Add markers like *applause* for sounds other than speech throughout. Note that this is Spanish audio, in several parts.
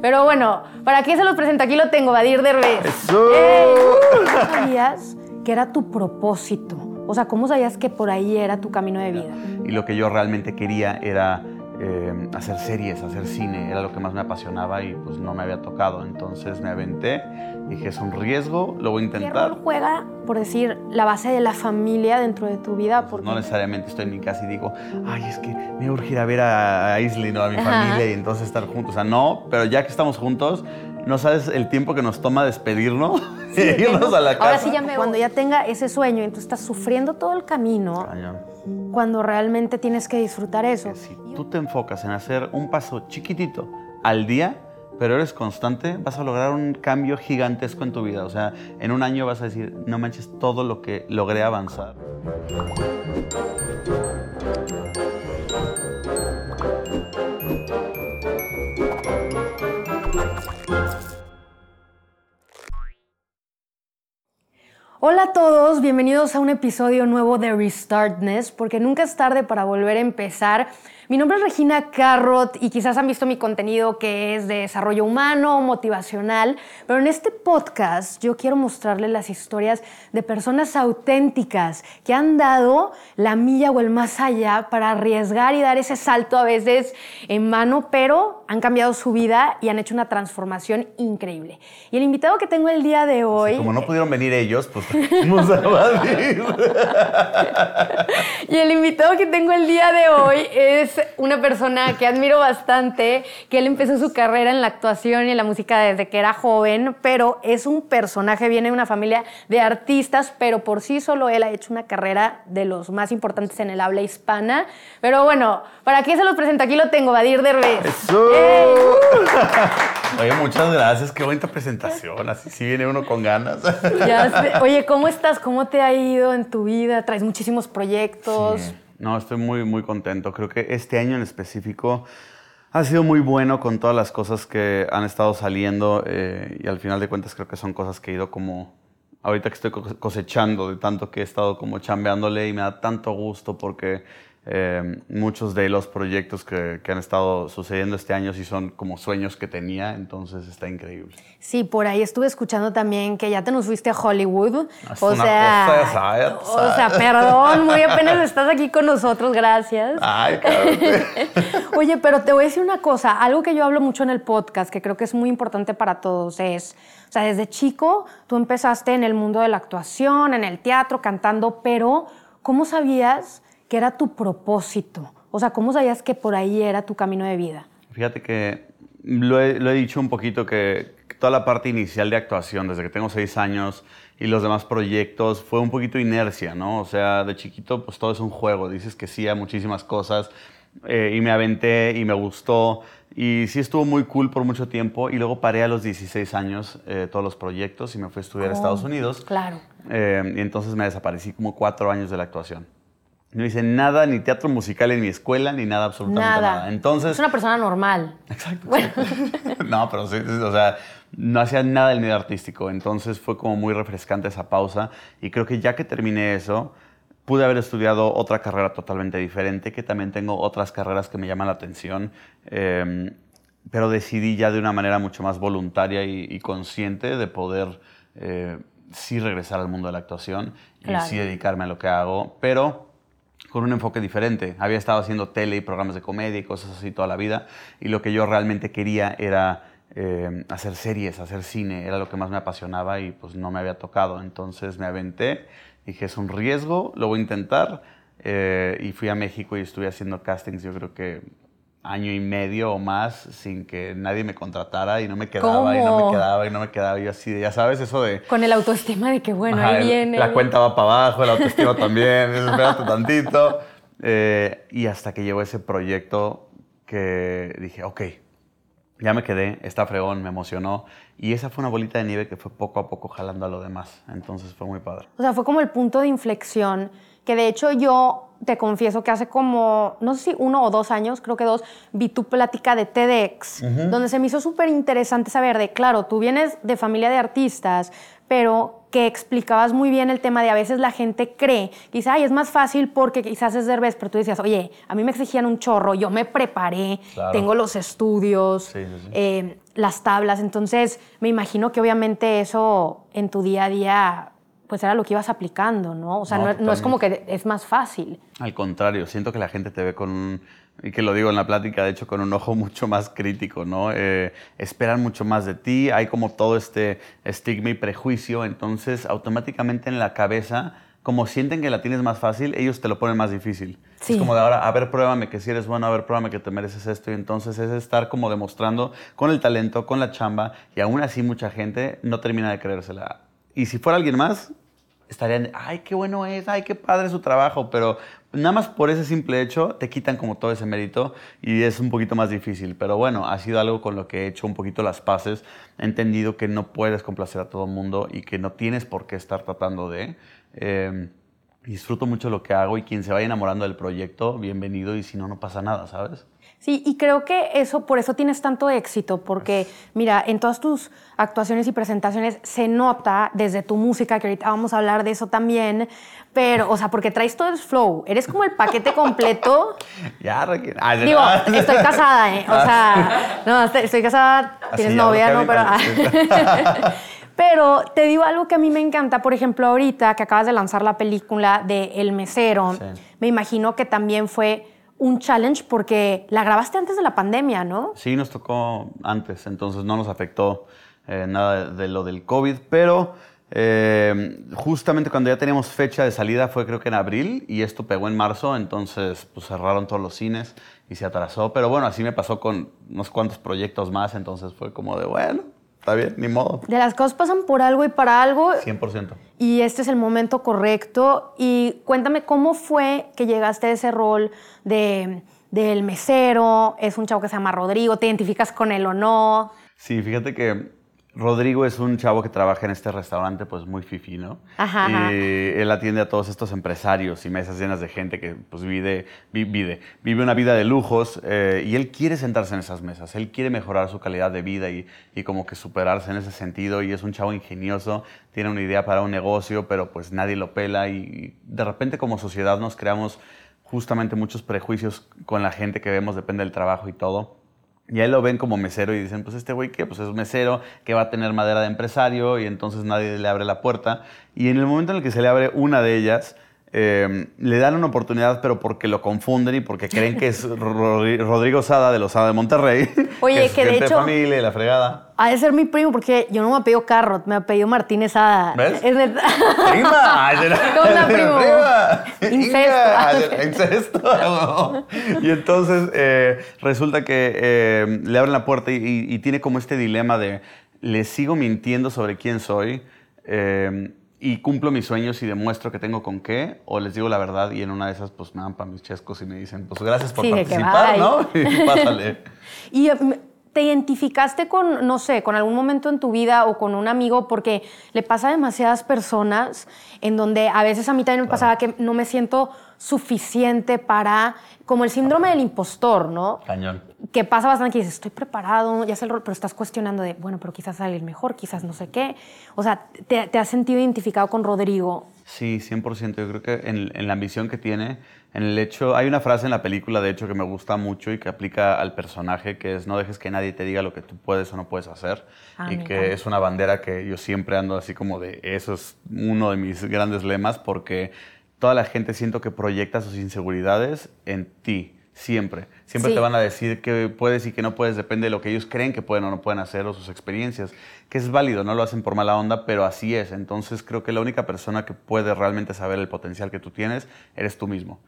Pero bueno, ¿para qué se los presento? Aquí lo tengo, Vadir Derbez. ¡Eso! ¿Cómo sabías que era tu propósito? O sea, ¿cómo sabías que por ahí era tu camino de vida? Y lo que yo realmente quería era eh, hacer series, hacer cine, era lo que más me apasionaba y pues no me había tocado. Entonces me aventé, dije, es un riesgo, lo voy a ¿Qué intentar. rol juega, por decir, la base de la familia dentro de tu vida? Porque No necesariamente estoy en mi casa y digo, ay, es que me urge ir a ver a Aislinn o a mi Ajá. familia y entonces estar juntos. O sea, no, pero ya que estamos juntos, no sabes el tiempo que nos toma despedirnos *laughs* y irnos a la casa. Ahora sí ya me Cuando ya tenga ese sueño y tú estás sufriendo todo el camino, Cañón. Cuando realmente tienes que disfrutar eso. Si tú te enfocas en hacer un paso chiquitito al día, pero eres constante, vas a lograr un cambio gigantesco en tu vida. O sea, en un año vas a decir, no manches todo lo que logré avanzar. Hola a todos, bienvenidos a un episodio nuevo de Restartness, porque nunca es tarde para volver a empezar. Mi nombre es Regina Carrot y quizás han visto mi contenido que es de desarrollo humano, motivacional, pero en este podcast yo quiero mostrarles las historias de personas auténticas que han dado la milla o el más allá para arriesgar y dar ese salto a veces en mano, pero han cambiado su vida y han hecho una transformación increíble. Y el invitado que tengo el día de hoy... Como no pudieron venir ellos, pues *laughs* vamos a Madrid. Y el invitado que tengo el día de hoy es una persona que admiro bastante, que él empezó su carrera en la actuación y en la música desde que era joven, pero es un personaje, viene de una familia de artistas, pero por sí solo él ha hecho una carrera de los más importantes en el habla hispana. Pero bueno, ¿para qué se los presento? Aquí lo tengo, Vadir Derbez. ¡Eso! Oye, muchas gracias, qué bonita presentación. Así sí viene uno con ganas. Ya sé. Oye, ¿cómo estás? ¿Cómo te ha ido en tu vida? ¿Traes muchísimos proyectos? Sí. No, estoy muy, muy contento. Creo que este año en específico ha sido muy bueno con todas las cosas que han estado saliendo eh, y al final de cuentas creo que son cosas que he ido como, ahorita que estoy co- cosechando de tanto que he estado como chambeándole y me da tanto gusto porque eh, muchos de los proyectos que, que han estado sucediendo este año sí son como sueños que tenía, entonces está increíble. Sí, por ahí estuve escuchando también que ya te nos fuiste a Hollywood. Es o una sea, cosa, ¿sabes? o sea, perdón, muy apenas estás aquí con nosotros, gracias. Ay. *laughs* Oye, pero te voy a decir una cosa, algo que yo hablo mucho en el podcast, que creo que es muy importante para todos, es, o sea, desde chico tú empezaste en el mundo de la actuación, en el teatro, cantando, pero ¿cómo sabías que era tu propósito? O sea, ¿cómo sabías que por ahí era tu camino de vida? Fíjate que lo he, lo he dicho un poquito que toda la parte inicial de actuación, desde que tengo seis años y los demás proyectos, fue un poquito inercia, ¿no? O sea, de chiquito, pues todo es un juego. Dices que sí a muchísimas cosas eh, y me aventé y me gustó. Y sí estuvo muy cool por mucho tiempo. Y luego paré a los 16 años eh, todos los proyectos y me fui a estudiar a Estados Unidos. Claro. Eh, y entonces me desaparecí como cuatro años de la actuación. No hice nada, ni teatro musical en mi escuela, ni nada, absolutamente Nada. nada. Entonces, Es una persona normal. Exacto. *laughs* no, pero sí, sí, o sea, no hacía nada del medio artístico, entonces fue como muy refrescante esa pausa y creo que ya que terminé eso, pude haber estudiado otra carrera totalmente diferente, que también tengo otras carreras que me llaman la atención, eh, pero decidí ya de una manera mucho más voluntaria y, y consciente de poder eh, sí regresar al mundo de la actuación Claro. y sí dedicarme a lo que hago, pero con un enfoque diferente. Había estado haciendo tele y programas de comedia y cosas así toda la vida. Y lo que yo realmente quería era eh, hacer series, hacer cine. Era lo que más me apasionaba y pues no me había tocado. Entonces me aventé. Dije, es un riesgo, lo voy a intentar. Eh, y fui a México y estuve haciendo castings, yo creo que año y medio o más sin que nadie me contratara y no me quedaba y no ¿Cómo? me quedaba y no me quedaba. Y yo así, de, ya sabes, eso de... Con el autoestima de que, bueno, Ajá, ahí el- viene. La cuenta va para abajo, la autoestima también, espérate tantito. Eh, y hasta que llegó ese proyecto que dije, ok, ya me quedé, está fregón, me emocionó. Y esa fue una bolita de nieve que fue poco a poco jalando a lo demás. Entonces fue muy padre. O sea, fue como el punto de inflexión, que de hecho yo te confieso que hace como, no sé si uno o dos años, creo que dos, vi tu plática de TEDx, donde se me hizo súper interesante saber de, claro, tú vienes de familia de artistas, pero que explicabas muy bien el tema de a veces la gente cree, quizá, ay, es más fácil porque quizás es Derbez, pero tú decías, oye, a mí me exigían un chorro, yo me preparé, tengo los estudios, eh, las tablas, entonces me imagino que obviamente eso en tu día a día pues era lo que ibas aplicando, ¿no? O sea, no, no, es como que es más fácil. Al contrario, siento que la gente te ve con un, y que lo digo en la plática, de hecho, con un ojo *laughs* mucho más crítico, ¿no? Eh, esperan mucho más de ti, hay como todo este estigma y prejuicio, entonces automáticamente en la cabeza, como sienten que la tienes más fácil, ellos te lo ponen más difícil. Es como de ahora, a ver, pruébame que si eres bueno, a ver, pruébame que te mereces esto, y entonces es estar como demostrando con el talento, con la chamba, y aún así mucha gente no termina de creérsela. Y si fuera alguien más, estarían, ay, qué bueno es, ay, qué padre su trabajo, pero nada más por ese simple hecho te quitan como todo ese mérito y es un poquito más difícil. Pero bueno, ha sido algo con lo que he hecho un poquito las paces. He entendido que no puedes complacer a todo el mundo y que no tienes por qué estar tratando de. Eh, disfruto mucho lo que hago y quien se vaya enamorando del proyecto, bienvenido y si no, no pasa nada, ¿sabes? Sí, y creo que eso, por eso tienes tanto éxito, porque mira, en todas tus actuaciones y presentaciones se nota desde tu música, que ahorita vamos a hablar de eso también, pero, o sea, porque traes todo el flow, eres como el paquete completo. *laughs* ya, Digo, estoy casada, ¿eh? O sea, *laughs* no, estoy casada, tienes novia, ¿no? Pero... *laughs* Pero te digo algo que a mí me encanta, por ejemplo, ahorita que acabas de lanzar la película de El Mesero, me imagino que también fue un challenge porque la grabaste antes de la pandemia, ¿no? Sí, nos tocó antes, entonces no nos afectó eh, nada de lo del COVID, pero eh, justamente cuando ya teníamos fecha de salida fue creo que en abril y esto pegó en marzo, entonces pues cerraron todos los cines y se atrasó, pero bueno, así me pasó con unos cuantos proyectos más, entonces fue como de bueno, está bien, ni modo. De las cosas pasan por algo y para algo. 100%. Y este es el momento correcto. Y cuéntame cómo fue que llegaste a ese rol de, del mesero. Es un chavo que se llama Rodrigo. ¿Te identificas con él o no? Sí, fíjate que Rodrigo es un chavo que trabaja en este restaurante, pues muy fifi, ¿no? Ajá, y él atiende a todos estos empresarios y mesas llenas de gente que pues vive, vive, vive una vida de lujos eh, y él quiere sentarse en esas mesas, él quiere mejorar su calidad de vida y, y, como que superarse en ese sentido y es un chavo ingenioso, tiene una idea para un negocio, pero pues nadie lo pela y de repente como sociedad nos creamos justamente muchos prejuicios con la gente que vemos, depende del trabajo y todo. Y ahí lo ven como mesero y dicen, pues este güey que pues es mesero, que va a tener madera de empresario y entonces nadie le abre la puerta. Y en el momento en el que se le abre una de ellas, Em, le dan una oportunidad, pero porque lo confunden y porque creen que es Rodrigo Sada de los Sada de Monterrey. *laughs* Oye, que, de hecho. familia y la fregada. Ha de ser mi primo, porque yo no me apellido Carrot, me apellido Martínez Sada. ¿Ves? Es de... ¡Prima! ¿Cómo *laughs* una primo? *laughs* Incesto. Incesto. y entonces eh, resulta que eh, le abren la puerta y, y, tiene como este dilema de: ¿le sigo mintiendo sobre quién soy? Y cumplo mis sueños y demuestro que tengo con qué, o les digo la verdad y en una de esas pues me dan para mis chescos y me dicen, pues gracias por participar, ¿no? *laughs* Y pásale. *laughs* y mm, te identificaste con, no sé, con algún momento en tu vida o con un amigo, porque le pasa a demasiadas personas en donde a veces a mí también me pasaba que no me siento suficiente para, como el síndrome del impostor, ¿no? Cañón. Que pasa bastante que dices, estoy preparado, ya sé el rol, pero estás cuestionando de, bueno, pero quizás salir mejor, quizás no sé qué. O sea, ¿te, te has sentido identificado con Rodrigo? Sí, 100%. Yo creo que en, en, la ambición que tiene, en el hecho, hay una frase en la película, de hecho, que me gusta mucho y que aplica al personaje, que es no dejes que nadie te diga lo que tú puedes o no puedes hacer. Ah, y que es una bandera que yo siempre ando así como de, eso es uno de mis grandes lemas, porque toda la gente siento que proyecta sus inseguridades en ti, siempre. Siempre te van a decir que puedes y que no puedes, depende de lo que ellos creen que pueden o no pueden hacer o sus experiencias, que es válido, no lo hacen por mala onda, pero así es. Entonces creo que la única persona que puede realmente saber el potencial que tú tienes eres tú mismo.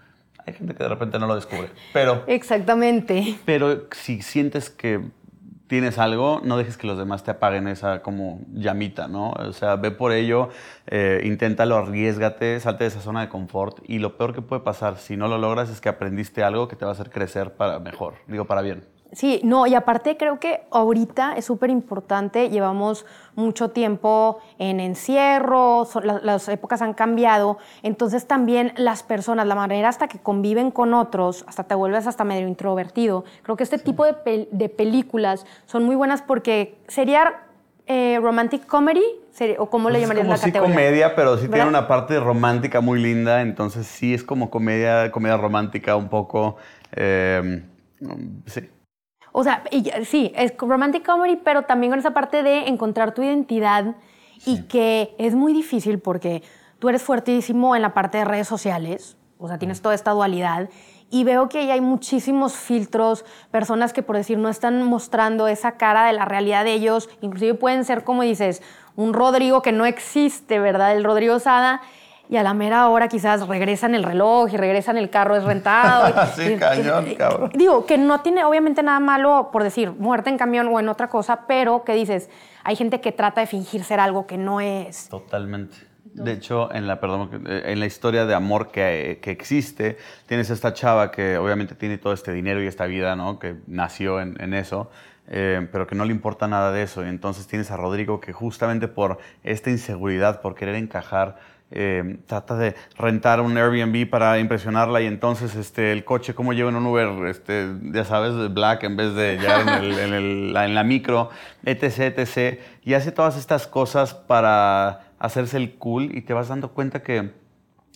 Hay gente que de repente no lo descubre, pero... Exactamente. Pero si sientes que tienes algo, no dejes que los demás te apaguen esa como llamita, ¿no? O sea, ve por ello, eh, inténtalo, arriesgate, salte de esa zona de confort y lo peor que puede pasar si no lo logras es que aprendiste algo que te va a hacer crecer para mejor, digo, para bien. Sí, no, y aparte creo que ahorita es súper importante, llevamos mucho tiempo en encierro, las épocas han cambiado, entonces también las personas, la manera hasta que conviven con otros, hasta te vuelves hasta medio introvertido. Creo que este tipo de, de películas son muy buenas porque sería eh, romantic comedy, ¿o cómo le Pues es llamarías como la sí categoría? comedia, pero sí tiene una parte romántica muy linda, entonces sí es como comedia, comedia romántica un poco. eh, sí. O sea, y sí, es romantic comedy, pero también con esa parte de encontrar tu identidad y que es muy difícil porque tú eres fuertísimo en la parte de redes sociales, o sea, tienes toda esta dualidad. Y veo que ahí hay muchísimos filtros, personas que por decir no están mostrando esa cara de la realidad de ellos, inclusive pueden ser como dices, un Rodrigo que no existe, ¿verdad? El Rodrigo Sada, y a la mera hora quizás regresan el reloj y regresan el carro es rentado. y- *laughs* Sí, y- cañón, y- cabrón. Digo, que no tiene obviamente nada malo por decir muerte en camión o en otra cosa, pero que dices, hay gente que trata de fingir ser algo que no es. Totalmente. De hecho, en la, perdón, eh, en la historia de amor que, que existe, tienes esta chava que obviamente tiene todo este dinero y esta vida, ¿no? Que nació en, en eso, eh, pero que no le importa nada de eso. Y entonces tienes a Rodrigo que justamente por esta inseguridad, por querer encajar, eh, trata de rentar un Airbnb para impresionarla y entonces este, el coche, cómo lleva en un Uber, este, ya sabes, black en vez de ya en, el- en el- *laughs* la, en la micro, etc, etc. Y hace todas estas cosas para hacerse el cool y te vas dando cuenta que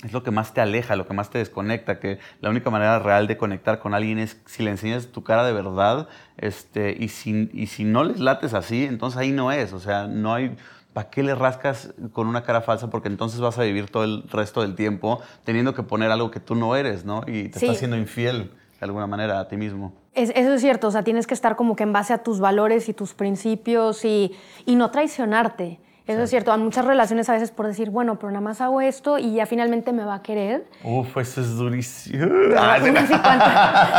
es lo que más te aleja, lo que más te desconecta, que la única manera real de conectar con alguien es si le enseñas tu cara de verdad este, y, si, y si no les lates así, entonces ahí no es, o sea, no hay... ¿Para qué le rascas con una cara falsa? Porque entonces vas a vivir todo el resto del tiempo teniendo que poner algo que tú no eres, ¿no? Y te Sí. estás siendo infiel de alguna manera a ti mismo. Es- eso es cierto, o sea, tienes que estar como que en base a tus valores y tus principios y, y no traicionarte. Eso es cierto, hay muchas relaciones a veces por decir, bueno, pero nada más hago esto y ya finalmente me va a querer. Uf, eso es durísimo.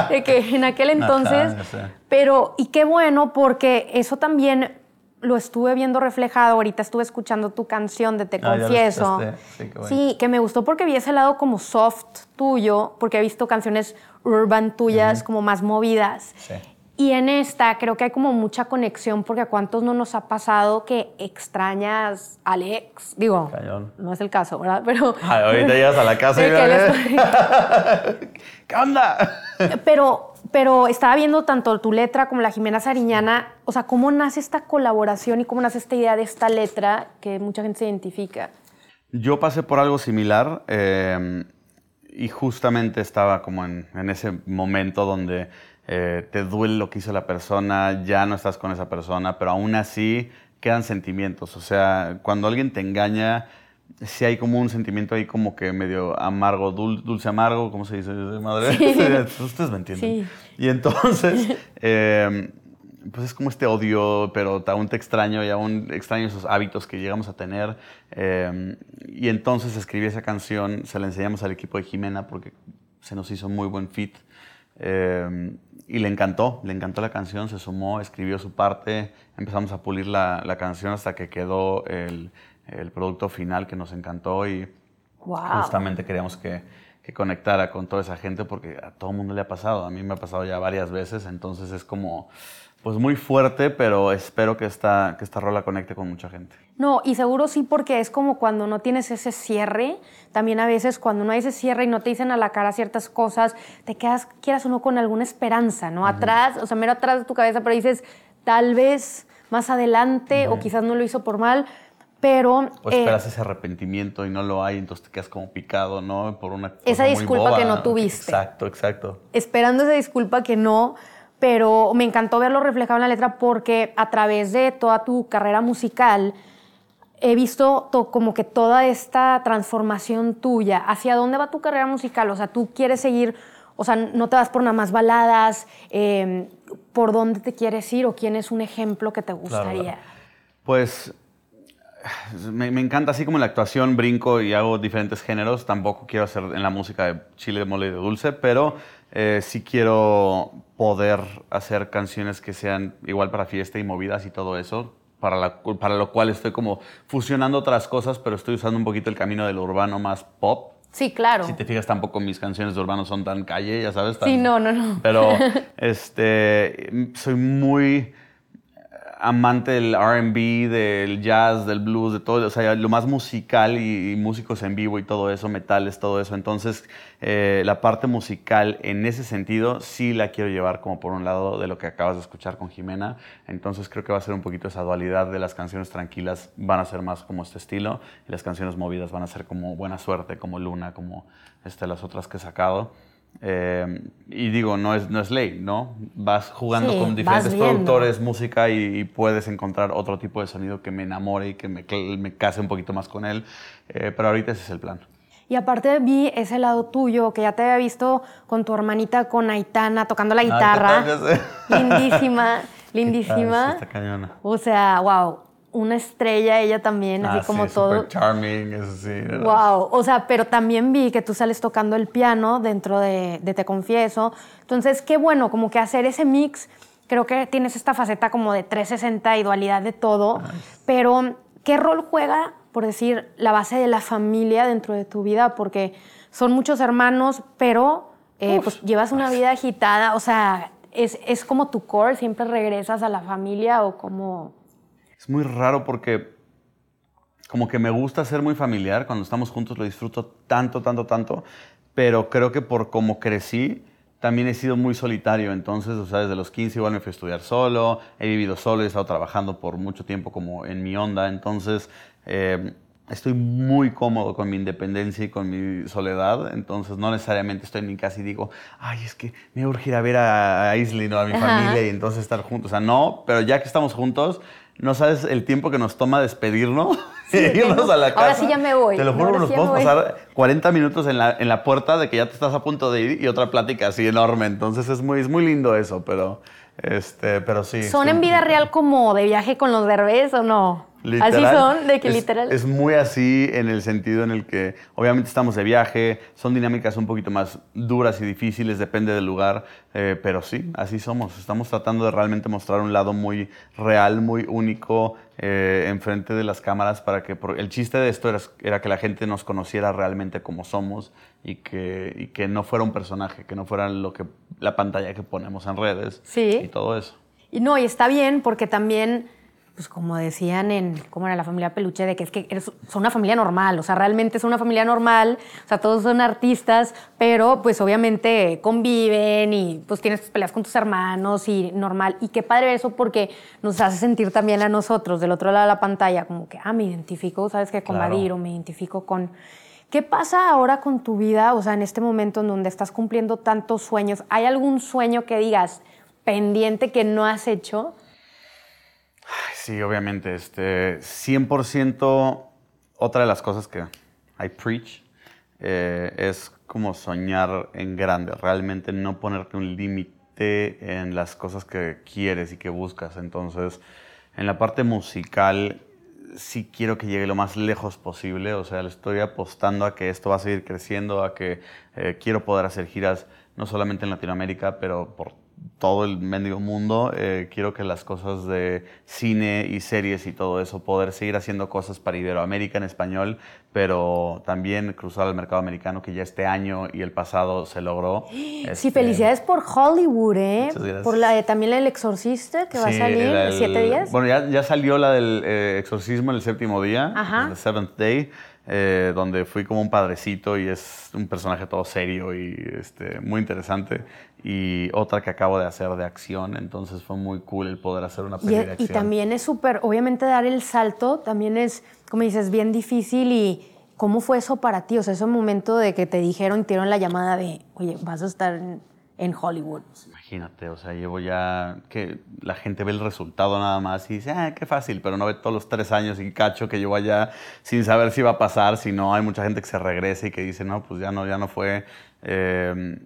de que en aquel *laughs* entonces, sé. pero y qué bueno porque eso también lo estuve viendo reflejado, ahorita estuve escuchando tu canción de Te Ah, Confieso. Sí, qué bueno. Sí, que me gustó porque vi ese lado como soft tuyo, porque he visto canciones urban tuyas como más movidas. Sí. Y en esta creo que hay como mucha conexión porque a cuántos no nos ha pasado que extrañas al ex. Digo, Cañón. no es el caso, ¿verdad? Pero Ay, ahorita llegas a la casa y *laughs* *laughs* ¿Qué onda? Pero, pero estaba viendo tanto tu letra como la Jimena Sariñana, o sea, cómo nace esta colaboración y cómo nace esta idea de esta letra que mucha gente se identifica. Yo pasé por algo similar eh, y justamente estaba como en, ese momento donde eh, te duele lo que hizo la persona, ya no estás con esa persona, pero aún así quedan sentimientos. O sea, cuando alguien te engaña, sí hay como un sentimiento ahí como que medio amargo, dul- dulce amargo, ¿cómo se dice? Madre, *laughs* ustedes me entienden. Sí. Y entonces, *laughs* eh, pues es como este odio, pero aún te extraño y aún extraño esos hábitos que llegamos a tener. Eh, y entonces escribí esa canción, se la enseñamos al equipo de Jimena porque se nos hizo muy buen fit. Eh, y le encantó, le encantó la canción, se sumó, escribió su parte, empezamos a pulir la, la canción hasta que quedó el, el producto final que nos encantó y Wow. justamente queríamos que, que conectara con toda esa gente porque a todo el mundo le ha pasado, a mí me ha pasado ya varias veces, entonces es como pues muy fuerte, pero espero que esta, que esta rola conecte con mucha gente. No, y seguro sí, porque es como cuando no tienes ese cierre. También a veces cuando no hay ese cierre y no te dicen a la cara ciertas cosas, te quedas, quieras o no, con alguna esperanza, ¿no? Atrás, o sea, mero atrás de tu cabeza, pero dices, tal vez más adelante, o quizás no lo hizo por mal, pero. O eh, esperas ese arrepentimiento y no lo hay, entonces te quedas como picado, ¿no? Por una cosa Esa muy disculpa boba. que no tuviste. Exacto, exacto. esperando esa disculpa que no, pero me encantó verlo reflejado en la letra porque a través de toda tu carrera musical he visto to- como que toda esta transformación tuya. ¿Hacia dónde va tu carrera musical? O sea, tú quieres seguir, o sea, no te vas por nada más baladas, eh, ¿por dónde te quieres ir o quién es un ejemplo que te gustaría? claro. Pues me, me encanta, así como en la actuación brinco y hago diferentes géneros, tampoco quiero hacer en la música de chile, de mole y de dulce, pero eh, sí quiero poder hacer canciones que sean igual para fiesta y movidas y todo eso, para, la- para lo cual estoy como fusionando otras cosas, pero estoy usando un poquito el camino del urbano más pop. Sí, claro. Si te fijas, tampoco mis canciones de urbano son tan calle, ya sabes. tan- Sí, no, no, no. Pero *laughs* este, soy muy amante del RB, del jazz, del blues, de todo, o sea, lo más musical y, músicos en vivo y todo eso, metales, todo eso. Entonces, eh, la parte musical en ese sentido sí la quiero llevar como por un lado de lo que acabas de escuchar con Jimena. Entonces, creo que va a ser un poquito esa dualidad de las canciones tranquilas van a ser más como este estilo y las canciones movidas van a ser como Buena Suerte, como Luna, como este, las otras que he sacado. Eh, y digo, no es, no es ley, ¿no? Vas jugando con diferentes productores, música y, puedes encontrar otro tipo de sonido que me enamore y que me, me case un poquito más con él. Eh, pero ahorita ese es el plan. Y aparte vi ese lado tuyo, que ya te había visto con tu hermanita, con Aitana, tocando la ah, guitarra. lindísima, *laughs* lindísima. Está cañona. O sea, wow una estrella ella también, así ah, como todo. charming, eso sí. Wow, o sea, pero también vi que tú sales tocando el piano dentro de, Te Confieso. Entonces, qué bueno, como que hacer ese mix, creo que tienes esta faceta como de 360 y dualidad de todo, pero ¿qué rol juega, por decir, la base de la familia dentro de tu vida? Porque son muchos hermanos, pero eh, pues llevas una vida agitada, o sea, es, es como tu core, siempre regresas a la familia o como es muy raro porque como que me gusta ser muy familiar, cuando estamos juntos lo disfruto tanto, tanto, tanto, pero creo que por como crecí, también he sido muy solitario, entonces, o sea, desde los 15 igual me fui a estudiar solo, he vivido solo, he estado trabajando por mucho tiempo como en mi onda, entonces eh, estoy muy cómodo con mi independencia y con mi soledad, entonces no necesariamente estoy en mi casa y digo, ay, es que me urge ir a ver a, a Isley, ¿no? a mi familia y entonces estar juntos, o sea, no, pero ya que estamos juntos, no sabes el tiempo que nos toma despedirnos sí, *laughs* irnos a la casa. Ahora sí ya me voy. Te lo juro, nos podemos pasar 40 minutos en la, en la puerta de que ya te estás a punto de ir y otra plática así enorme. Entonces es muy, es muy lindo eso, pero, este, pero sí. ¿Son en vida real como de viaje con los derbés o no? Así son, de que literal. Es muy así en el sentido en el que obviamente estamos de viaje, son dinámicas un poquito más duras y difíciles, depende del lugar, eh, pero sí, así somos. Estamos tratando de realmente mostrar un lado muy real, muy único eh, enfrente de las cámaras para que el chiste de esto era, era, que la gente nos conociera realmente como somos y que, y que no fuera un personaje, que no fuera lo que la pantalla que ponemos en redes sí. y todo eso. Y no, y está bien porque también pues como decían en, ¿cómo era la familia Peluche? De que es que son una familia normal, o sea, realmente es una familia normal, o sea, todos son artistas, pero pues obviamente conviven y pues tienes tus peleas con tus hermanos y normal. Y qué padre eso porque nos hace sentir también a nosotros, del otro lado de la pantalla, como que, ah, me identifico, ¿sabes qué? Con claro. o me identifico con... ¿Qué pasa ahora con tu vida, o sea, en este momento en donde estás cumpliendo tantos sueños? ¿Hay algún sueño que digas pendiente que no has hecho? Sí, obviamente. Este, 100% otra de las cosas que I preach eh, es como soñar en grande, realmente no ponerte un límite en las cosas que quieres y que buscas. Entonces, en la parte musical sí quiero que llegue lo más lejos posible, o sea, le estoy apostando a que esto va a seguir creciendo, a que eh, quiero poder hacer giras no solamente en Latinoamérica, pero por todo el mendigo mundo. Eh, quiero que las cosas de cine y series y todo eso, poder seguir haciendo cosas para Iberoamérica en español, pero también cruzar al mercado americano, que ya este año y el pasado se logró. *gasps* Sí, este, felicidades por Hollywood, ¿eh? Por la de, también El Exorcista, que va a salir en siete días. Bueno, ya, ya salió la del eh, Exorcismo el séptimo día, The Seventh Day. Eh, donde fui como un padrecito y es un personaje todo serio y este, muy interesante. Y otra que acabo de hacer de acción, entonces fue muy cool el poder hacer una película de acción. Y también es súper, obviamente dar el salto también es, como dices, bien difícil y... ¿Cómo fue eso para ti? O sea, ese momento de que te dijeron, te dieron la llamada de, oye, vas a estar en, Hollywood. Imagínate, o sea, llevo ya que la gente ve el resultado nada más y dice, ah, qué fácil, pero no ve todos los tres años y cacho que llevo allá sin saber si va a pasar, si no, hay mucha gente que se regresa y que dice, no, pues ya no, ya no fue. Em,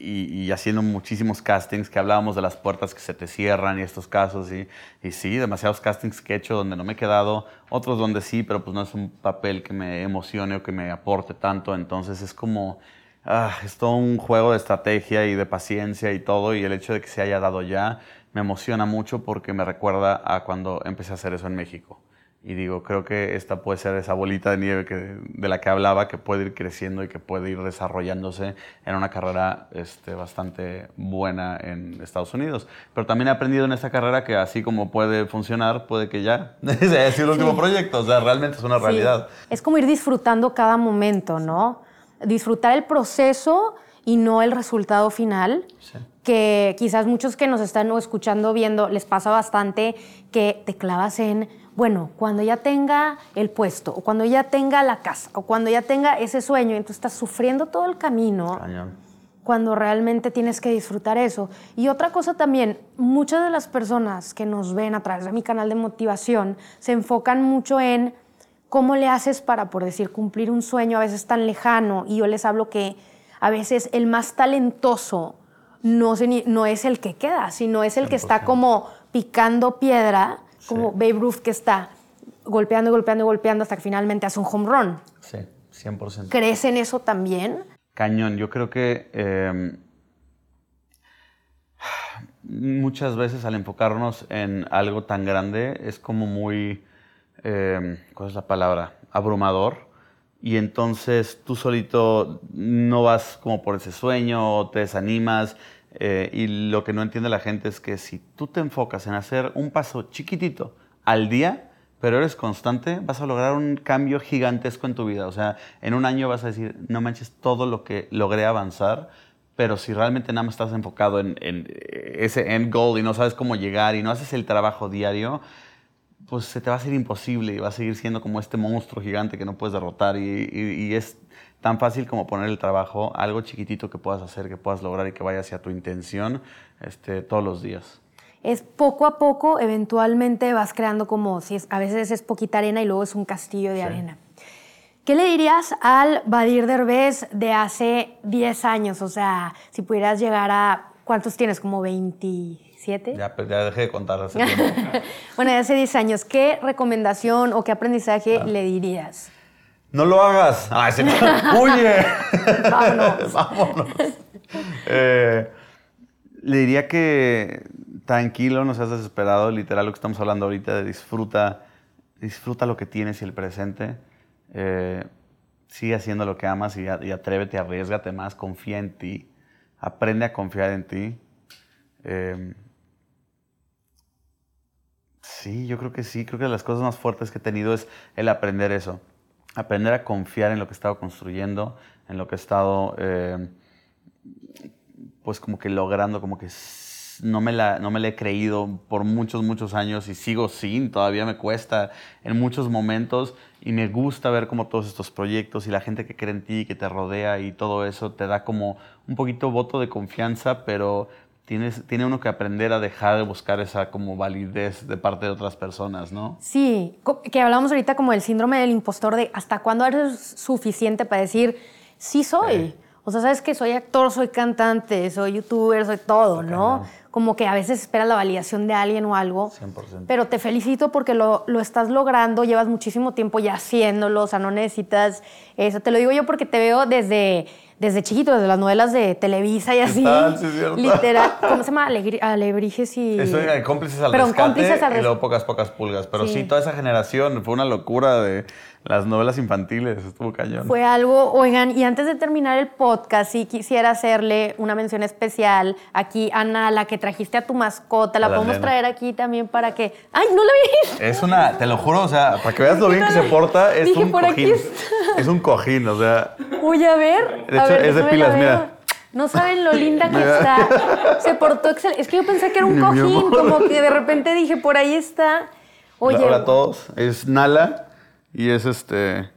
y, haciendo muchísimos castings que hablábamos de las puertas que se te cierran y estos casos y, y sí, demasiados castings que he hecho donde no me he quedado, otros donde sí, pero pues no es un papel que me emocione o que me aporte tanto, entonces es como ah, es todo un juego de estrategia y de paciencia y todo, y el hecho de que se haya dado ya me emociona mucho porque me recuerda a cuando empecé a hacer eso en México. Y digo, creo que esta puede ser esa bolita de nieve que, de la que hablaba, que puede ir creciendo y que puede ir desarrollándose en una carrera este, bastante buena en Estados Unidos. Pero también he aprendido en esta carrera que así como puede funcionar, puede que ya *laughs* sea el último proyecto. O sea, realmente es una realidad. Es como ir disfrutando cada momento, ¿no? Disfrutar el proceso y no el resultado final. Que quizás muchos que nos están escuchando, viendo, les pasa bastante que te clavas en bueno, cuando ya tenga el puesto, o cuando ya tenga la casa, o cuando ya tenga ese sueño, entonces estás sufriendo todo el camino. Cuando realmente tienes que disfrutar eso. Y otra cosa también, muchas de las personas que nos ven a través de mi canal de motivación se enfocan mucho en cómo le haces para, por decir, cumplir un sueño a veces tan lejano. Y yo les hablo que a veces el más talentoso no, no es el que queda, sino es el que está como picando piedra como Babe Ruth que está golpeando, golpeando, golpeando hasta que finalmente hace un home run. Sí, 100%. ¿Crees en eso también? Cañón, yo creo que em, muchas veces al enfocarnos en algo tan grande es como muy, eh, ¿cuál es la palabra? Abrumador. Y entonces tú solito no vas como por ese sueño, te desanimas eh, y lo que no entiende la gente es que si tú te enfocas en hacer un paso chiquitito al día, pero eres constante, vas a lograr un cambio gigantesco en tu vida. O sea, en un año vas a decir, no manches todo lo que logré avanzar, pero si realmente nada más estás enfocado en, ese end goal y no sabes cómo llegar y no haces el trabajo diario, pues se te va a hacer imposible y va a seguir siendo como este monstruo gigante que no puedes derrotar y, y es tan fácil como poner el trabajo, algo chiquitito que puedas hacer, que puedas lograr y que vaya hacia tu intención este, todos los días. Es poco a poco, eventualmente vas creando como, si es, a veces es poquita arena y luego es un castillo de arena. ¿Qué le dirías al Badir Derbez de hace 10 años? O sea, si pudieras llegar a, ¿cuántos tienes? ¿Como 27? Ya, ya dejé de contar hace tiempo. *laughs* bueno, hace 10 años, ¿qué recomendación o qué aprendizaje le dirías? No lo hagas. Ah, ese ¡Huye! *laughs* Vámonos. *laughs* Vámonos. Eh, le diría que tranquilo, no seas desesperado. Literal, lo que estamos hablando ahorita de disfruta, disfruta lo que tienes y el presente. Eh, sigue haciendo lo que amas y, y, atrévete, arriesgate más, confía en ti. Aprende a confiar en ti. Eh, sí, yo creo que sí. Creo que las cosas más fuertes que he tenido es el aprender eso aprender a confiar en lo que he estado construyendo, en lo que he estado, eh, pues como que logrando, como que no me, la, no me la he creído por muchos, muchos años y sigo sin, todavía me cuesta en muchos momentos y me gusta ver como todos estos proyectos y la gente que cree en ti, que te rodea y todo eso te da como un poquito voto de confianza, pero tiene uno que aprender a dejar de buscar esa como validez de parte de otras personas, ¿no? Sí, que hablamos ahorita como del síndrome del impostor de hasta cuándo eres suficiente para decir, sí soy. O sea, sabes que soy actor, soy cantante, soy youtuber, soy todo, ¿no? Como que a veces esperas la validación de alguien o algo. 100%. Pero te felicito porque lo, lo, estás logrando, llevas muchísimo tiempo ya haciéndolo, o sea, no necesitas eso. Te lo digo yo porque te veo desde desde chiquito, desde las novelas de Televisa y así. Sí. Literal, ¿cómo se llama? Alebrijes y... Eso era cómplices al Pero cómplices al y luego pocas, pocas pulgas. Pero sí. toda esa generación fue una locura de las novelas infantiles, estuvo cañón. Fue algo, oigan, y antes de terminar el podcast, sí quisiera hacerle una mención especial aquí, Ana, la que trajiste a tu mascota, la podemos traer aquí también para que... ¡Ay, no la vi! Es una, te lo juro, o sea, para que veas lo bien que se porta, es un cojín. Es un cojín, o sea... Voy a ver. De hecho, es de pilas, mira. No saben lo linda que está. Se portó excelente. Es que yo pensé que era un cojín, como que de repente dije, por ahí está. Oye. Hola a todos. Es Nala y es este.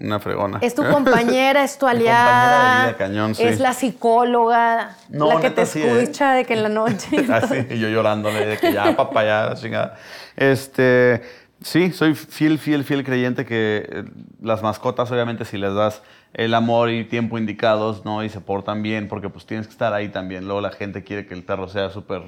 Una fregona. Es tu *laughs* compañera, es tu aliada. cañón, sí. Es la psicóloga. la que te escucha de que en la noche. Así, *laughs* ah, y yo llorándole de que ya, papá, ya, chingada. Este. Sí, soy fiel, fiel, fiel creyente que eh, las mascotas, obviamente, si les das el amor y tiempo indicados, ¿no? Y se portan bien, porque pues tienes que estar ahí también. Luego la gente quiere que el perro sea súper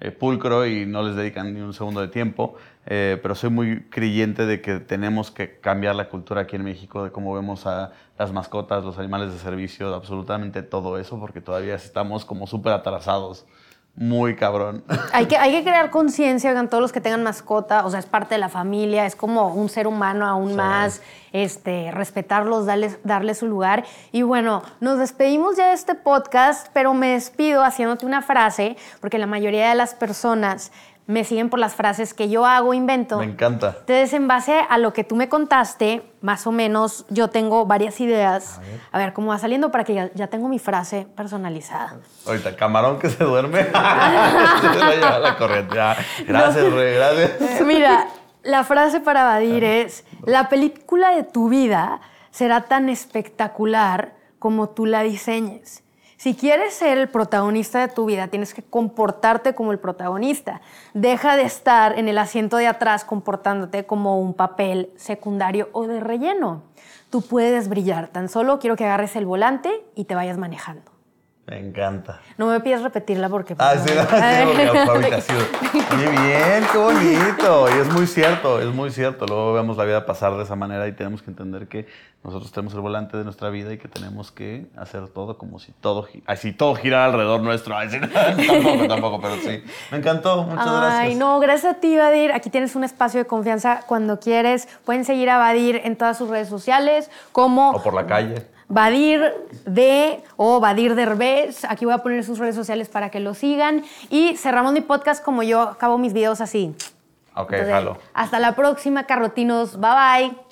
eh, pulcro y no les dedican ni un segundo de tiempo. Eh, pero soy muy creyente de que tenemos que cambiar la cultura aquí en México, de cómo vemos a las mascotas, los animales de servicio, absolutamente todo eso, porque todavía estamos como súper atrasados muy cabrón. *laughs* Hay que, hay que crear conciencia, hagan todos los que tengan mascota, o sea, es parte de la familia, es como un ser humano aún más, este, respetarlos, darles, darles su lugar. Y bueno, nos despedimos ya de este podcast, pero me despido haciéndote una frase, porque la mayoría de las personas me siguen por las frases que yo hago, invento. Me encanta. Entonces, en base a lo que tú me contaste, más o menos yo tengo varias ideas. A ver, cómo va saliendo para que ya, ya tengo mi frase personalizada. Ahorita, camarón que se duerme. *laughs* se la lleva la corriente. Ya. Gracias, Rey, gracias. *laughs* Mira, la frase para evadir es, la película de tu vida será tan espectacular como tú la diseñes. Si quieres ser el protagonista de tu vida, tienes que comportarte como el protagonista. Deja de estar en el asiento de atrás comportándote como un papel secundario o de relleno. Tú puedes brillar. Tan solo quiero que agarres el volante y te vayas manejando. Me encanta. No me pides repetirla porque... Ah, sí, no, *laughs* sí, *laughs* Oye, bien, qué bonito. Y es muy cierto, es muy cierto. Luego vemos la vida pasar de esa manera y tenemos que entender que nosotros tenemos el volante de nuestra vida y que tenemos que hacer todo como si todo, así, todo girara alrededor nuestro. Ay, sí, no, *laughs* tampoco, tampoco, pero sí. Me encantó, muchas gracias. Ay, no, gracias a ti, Vadir. Aquí tienes un espacio de confianza cuando quieres. Pueden seguir a Vadir en todas sus redes sociales, como O por la calle. Vadir de o Vadir Derbez. Aquí voy a poner sus redes sociales para que lo sigan. Y cerramos mi podcast como yo acabo mis videos así. Ok, Entonces. Hasta la próxima, carrotinos. Bye bye.